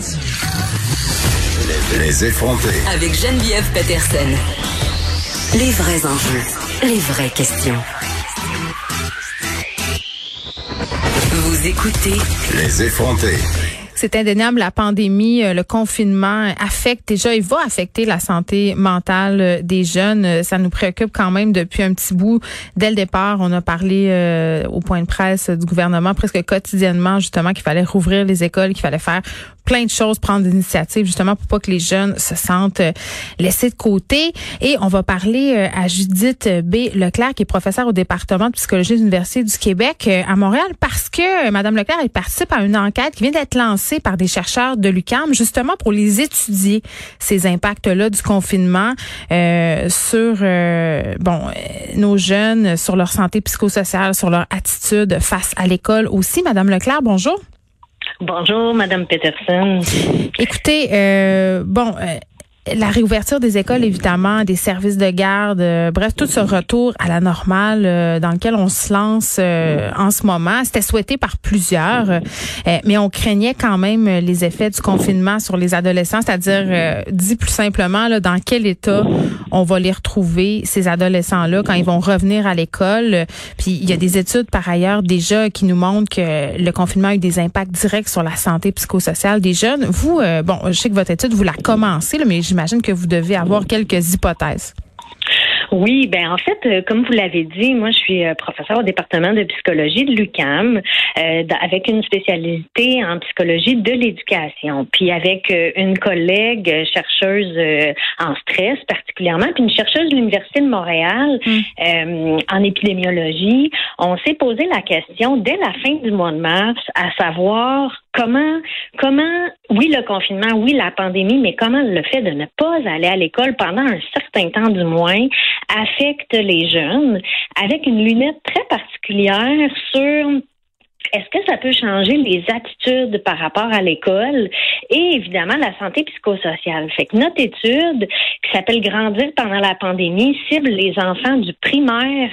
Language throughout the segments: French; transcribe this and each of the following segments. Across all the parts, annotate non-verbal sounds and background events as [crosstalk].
Les, les effronter. Avec Geneviève Peterson. Les vrais enjeux, les vraies questions. Vous écoutez Les effronter. C'est indéniable, la pandémie, euh, le confinement affecte déjà et va affecter la santé mentale euh, des jeunes. Euh, ça nous préoccupe quand même depuis un petit bout. Dès le départ, on a parlé au point de presse du gouvernement presque quotidiennement justement qu'il fallait rouvrir les écoles, qu'il fallait faire plein de choses, prendre des initiatives justement pour pas que les jeunes se sentent laissés de côté. Et on va parler à Judith B. Leclerc, qui est professeure au département de psychologie de l'Université du Québec à Montréal, parce que Madame Leclerc, elle participe à une enquête qui vient d'être lancée par des chercheurs de l'UCAM, justement pour les étudier, ces impacts-là du confinement euh, sur euh, bon euh, nos jeunes, sur leur santé psychosociale, sur leur attitude face à l'école aussi. Madame Leclerc, bonjour. Bonjour, Madame Peterson. Écoutez, euh, bon, la réouverture des écoles, évidemment, des services de garde, euh, bref, tout ce retour à la normale euh, dans lequel on se lance euh, en ce moment, c'était souhaité par plusieurs, mais on craignait quand même les effets du confinement sur les adolescents, c'est-à-dire, dit plus simplement, dans quel état on va les retrouver, ces adolescents-là, quand ils vont revenir à l'école. Puis il y a des études par ailleurs déjà qui nous montrent que le confinement a eu des impacts directs sur la santé psychosociale des jeunes. Vous, bon, je sais que votre étude, vous la commencez, là, mais j'imagine que vous devez avoir quelques hypothèses. Oui, ben en fait, euh, comme vous l'avez dit, moi je suis euh, professeur au département de psychologie de l'UCAM euh, avec une spécialité en psychologie de l'éducation, puis avec une collègue chercheuse en stress particulièrement, puis une chercheuse de l'université de Montréal hum. en épidémiologie. On s'est posé la question dès la fin du mois de mars à savoir comment, comment, oui, le confinement, oui, la pandémie, mais comment le fait de ne pas aller à l'école pendant un certain temps du moins affecte les jeunes avec une lunette très particulière sur est-ce que ça peut changer les attitudes par rapport à l'école et évidemment la santé psychosociale? Fait que notre étude, qui s'appelle Grandir pendant la pandémie, cible les enfants du primaire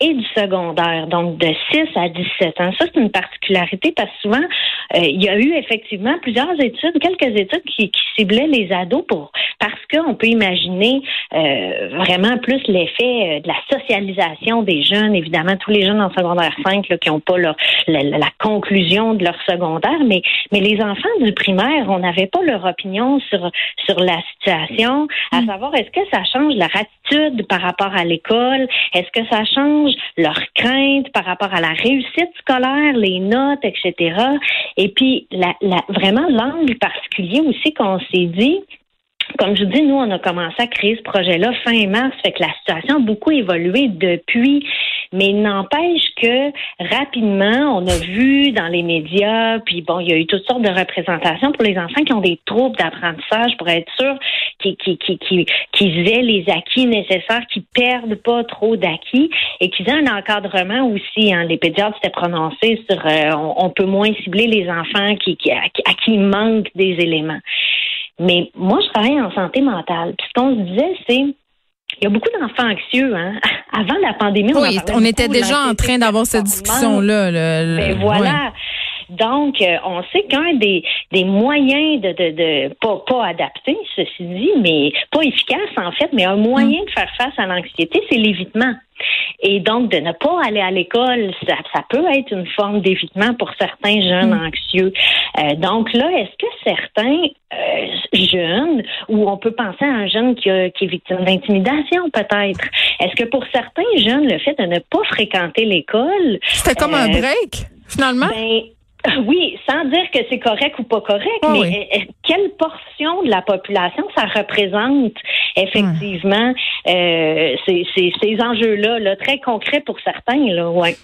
et du secondaire, donc de 6 à 17 ans. Ça, c'est une particularité parce que souvent, euh, il y a eu effectivement plusieurs études, quelques études qui, qui ciblaient les ados pour parce qu'on peut imaginer euh, vraiment plus l'effet euh, de la socialisation des jeunes, évidemment, tous les jeunes en secondaire 5 là, qui n'ont pas la, la, conclusion de leur secondaire, mais, mais les enfants du primaire, on n'avait pas leur opinion sur, sur la situation, à mm. savoir est-ce que ça change leur attitude par rapport à l'école, est-ce que ça change leur crainte par rapport à la réussite scolaire, les notes, etc. Et puis, la, la, vraiment, l'angle particulier aussi qu'on s'est dit, comme je vous dis, nous, on a commencé à créer ce projet-là fin mars, fait que la situation a beaucoup évolué depuis. Mais n'empêche que rapidement, on a vu dans les médias, puis bon, il y a eu toutes sortes de représentations pour les enfants qui ont des troubles d'apprentissage pour être sûr qu'ils qui, qui, aient les acquis nécessaires, qu'ils perdent pas trop d'acquis et qu'ils aient un encadrement aussi. Hein. Les pédiatres s'étaient prononcés sur euh, on, peut moins cibler les enfants qui, qui, à, à qui manquent des éléments. Mais moi, je travaille en santé mentale. Puis ce qu'on se disait, c'est il y a beaucoup d'enfants anxieux. Hein? [laughs] Avant la pandémie, on, oui, on était déjà en train d'avoir cette discussion-là. Ben voilà. Donc, euh, on sait qu'un des, des moyens de, de, de pas, pas adapter, ceci dit, mais pas efficace en fait, mais un moyen de faire face à l'anxiété, c'est l'évitement. Et donc, de ne pas aller à l'école, ça, ça peut être une forme d'évitement pour certains jeunes mm. anxieux. Euh, donc là, est-ce que certains euh, jeunes, ou on peut penser à un jeune qui, a, qui est victime d'intimidation peut-être, est-ce que pour certains jeunes, le fait de ne pas fréquenter l'école... C'était comme un break, finalement? Ben, oui, sans dire que c'est correct ou pas correct, ah mais quelle portion de la population ça représente effectivement? Euh, ces, ces, ces enjeux-là, là, très concrets pour certains, là, ouais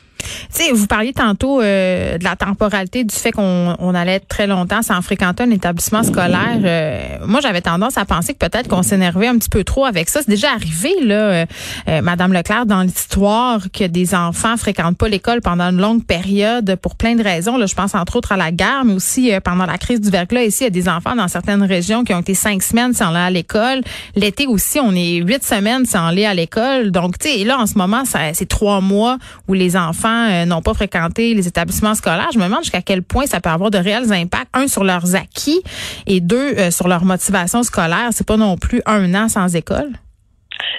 vous parliez tantôt euh, de la temporalité, du fait qu'on on allait être très longtemps sans fréquenter un établissement scolaire. Euh, moi, j'avais tendance à penser que peut-être qu'on s'énervait un petit peu trop avec ça. C'est déjà arrivé, là, euh, Madame Leclerc, dans l'histoire, que des enfants fréquentent pas l'école pendant une longue période pour plein de raisons. Là, je pense entre autres à la guerre, mais aussi pendant la crise du verglas. Ici, il y a des enfants dans certaines régions qui ont été cinq semaines sans aller à l'école. L'été aussi, on est huit semaines sans aller à l'école. Donc, tu sais, là, en ce moment, c'est trois mois où les enfants enfants n'ont pas fréquenté les établissements scolaires, je me demande jusqu'à quel point ça peut avoir de réels impacts, un sur leurs acquis et deux sur leur motivation scolaire. C'est pas non plus un an sans école.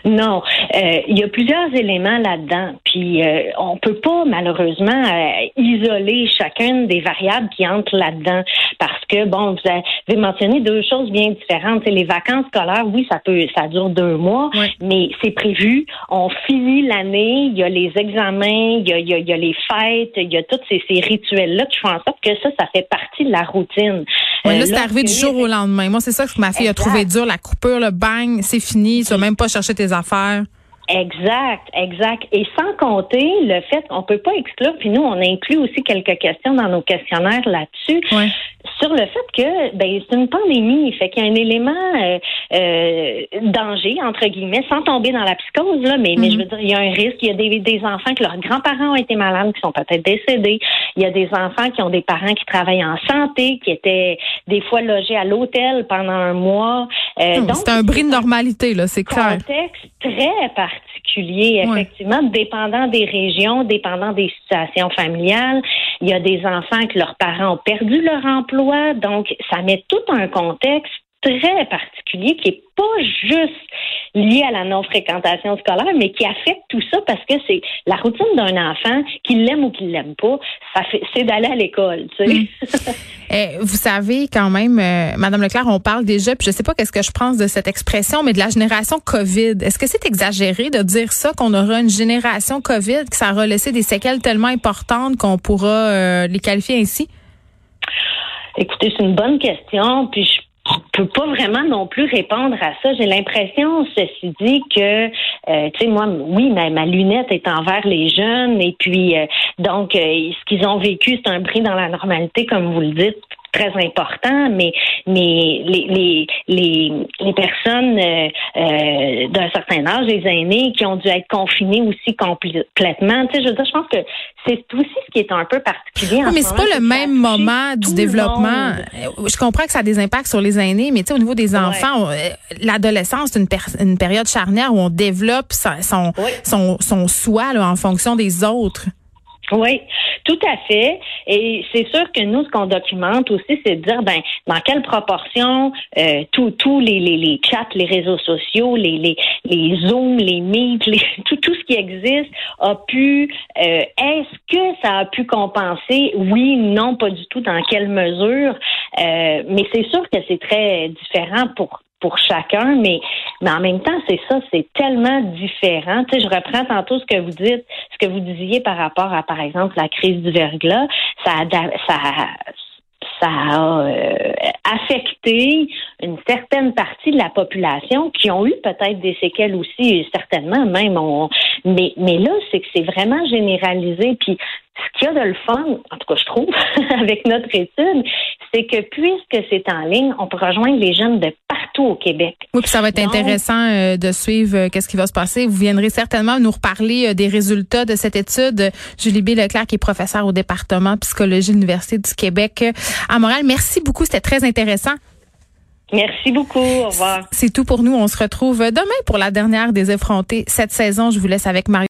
Non, euh, il y a plusieurs éléments là-dedans. Puis euh, on peut pas malheureusement euh, isoler chacune des variables qui entrent là-dedans parce que bon, vous avez mentionné deux choses bien différentes. C'est les vacances scolaires, oui, ça peut, ça dure deux mois, mais c'est prévu. On finit l'année, il y a les examens, il y a, il y a, les fêtes, il y a tous ces, ces rituels-là qui font en sorte que ça, ça fait partie de la routine. Là, c'est arrivé du jour au lendemain. Moi, c'est ça que ma fille a trouvé dur, la coupure, le bang, c'est fini. Tu vas même pas chercher tes affaires. Exact, exact. Et sans compter le fait qu'on peut pas exclure, puis nous, on inclut aussi quelques questions dans nos questionnaires là-dessus, sur le fait que ben, c'est une pandémie, fait qu'il y a un élément euh, euh, danger, entre guillemets, sans tomber dans la psychose, là, mais, mais je mm-hmm. veux dire, il y a un risque. Il y a des, des enfants que leurs grands-parents ont été malades, qui sont peut-être décédés. Il y a des enfants qui ont des parents qui travaillent en santé, qui étaient des fois logés à l'hôtel pendant un mois. Euh, donc, c'est un bris de normalité, là, c'est clair. Contexte très particulier, effectivement, dépendant des régions, dépendant des situations familiales. Il y a des enfants que leurs parents ont perdu leur emploi, donc ça met tout un contexte très particulier qui est pas juste lié à la non-fréquentation scolaire, mais qui affecte tout ça parce que c'est la routine d'un enfant, qu'il l'aime ou qu'il l'aime pas, ça fait, c'est d'aller à l'école, tu sais. [laughs] Eh, vous savez quand même, euh, Madame Leclerc, on parle déjà, puis je sais pas qu'est-ce que je pense de cette expression, mais de la génération COVID. Est-ce que c'est exagéré de dire ça, qu'on aura une génération COVID, que ça aura laissé des séquelles tellement importantes qu'on pourra euh, les qualifier ainsi? Écoutez, c'est une bonne question, puis je je peux pas vraiment non plus répondre à ça. J'ai l'impression, ceci dit, que, euh, tu sais, moi, oui, ma, ma, lunette est envers les jeunes, et puis, euh, donc, euh, ce qu'ils ont vécu, c'est un bris dans la normalité, comme vous le dites, très important, mais mais les les les, les personnes euh, euh, d'un certain âge, les aînés, qui ont dû être confinés aussi complètement. Tu sais, je veux dire, je pense que c'est aussi ce qui est un peu particulier. Oui, mais c'est pas le même moment du développement. Je comprends que ça a des impacts sur les aînés, mais tu sais, au niveau des enfants, euh, l'adolescence, c'est une, une, période charnière où on développe son son, son, soi là, en fonction des autres. Oui, tout à fait. Et c'est sûr que nous, ce qu'on documente aussi, c'est de dire, ben, dans quelle proportion euh, tous les, les, les chats, les réseaux sociaux, les, les, les Zooms, les Meet, les, [laughs] tout, tout ce qui existe a pu, euh, est-ce que ça a pu compenser? Oui, non, pas du tout. Dans quelle mesure? Euh, mais c'est sûr que c'est très différent pour pour chacun, mais, mais en même temps, c'est ça, c'est tellement différent. Tu sais, je reprends tantôt ce que vous dites, ce que vous disiez par rapport à, par exemple, la crise du verglas. Ça, a euh, affecté une certaine partie de la population qui ont eu peut-être des séquelles aussi, certainement même. mais, mais là, c'est que c'est vraiment généralisé. Puis ce qu'il y a de le fun, en tout cas je trouve, [laughs] avec notre étude, c'est que puisque c'est en ligne, on peut rejoindre les jeunes de partout au Québec. Oui, puis ça va être intéressant euh, de suivre euh, qu'est-ce qui va se passer. Vous viendrez certainement nous reparler euh, des résultats de cette étude. Julie B. Leclerc, qui est professeure au département psychologie de l'Université du Québec à Montréal. Merci beaucoup, c'était très intéressant. Merci beaucoup. Au revoir. C'est tout pour nous. On se retrouve demain pour la dernière des effrontés cette saison. Je vous laisse avec Marie.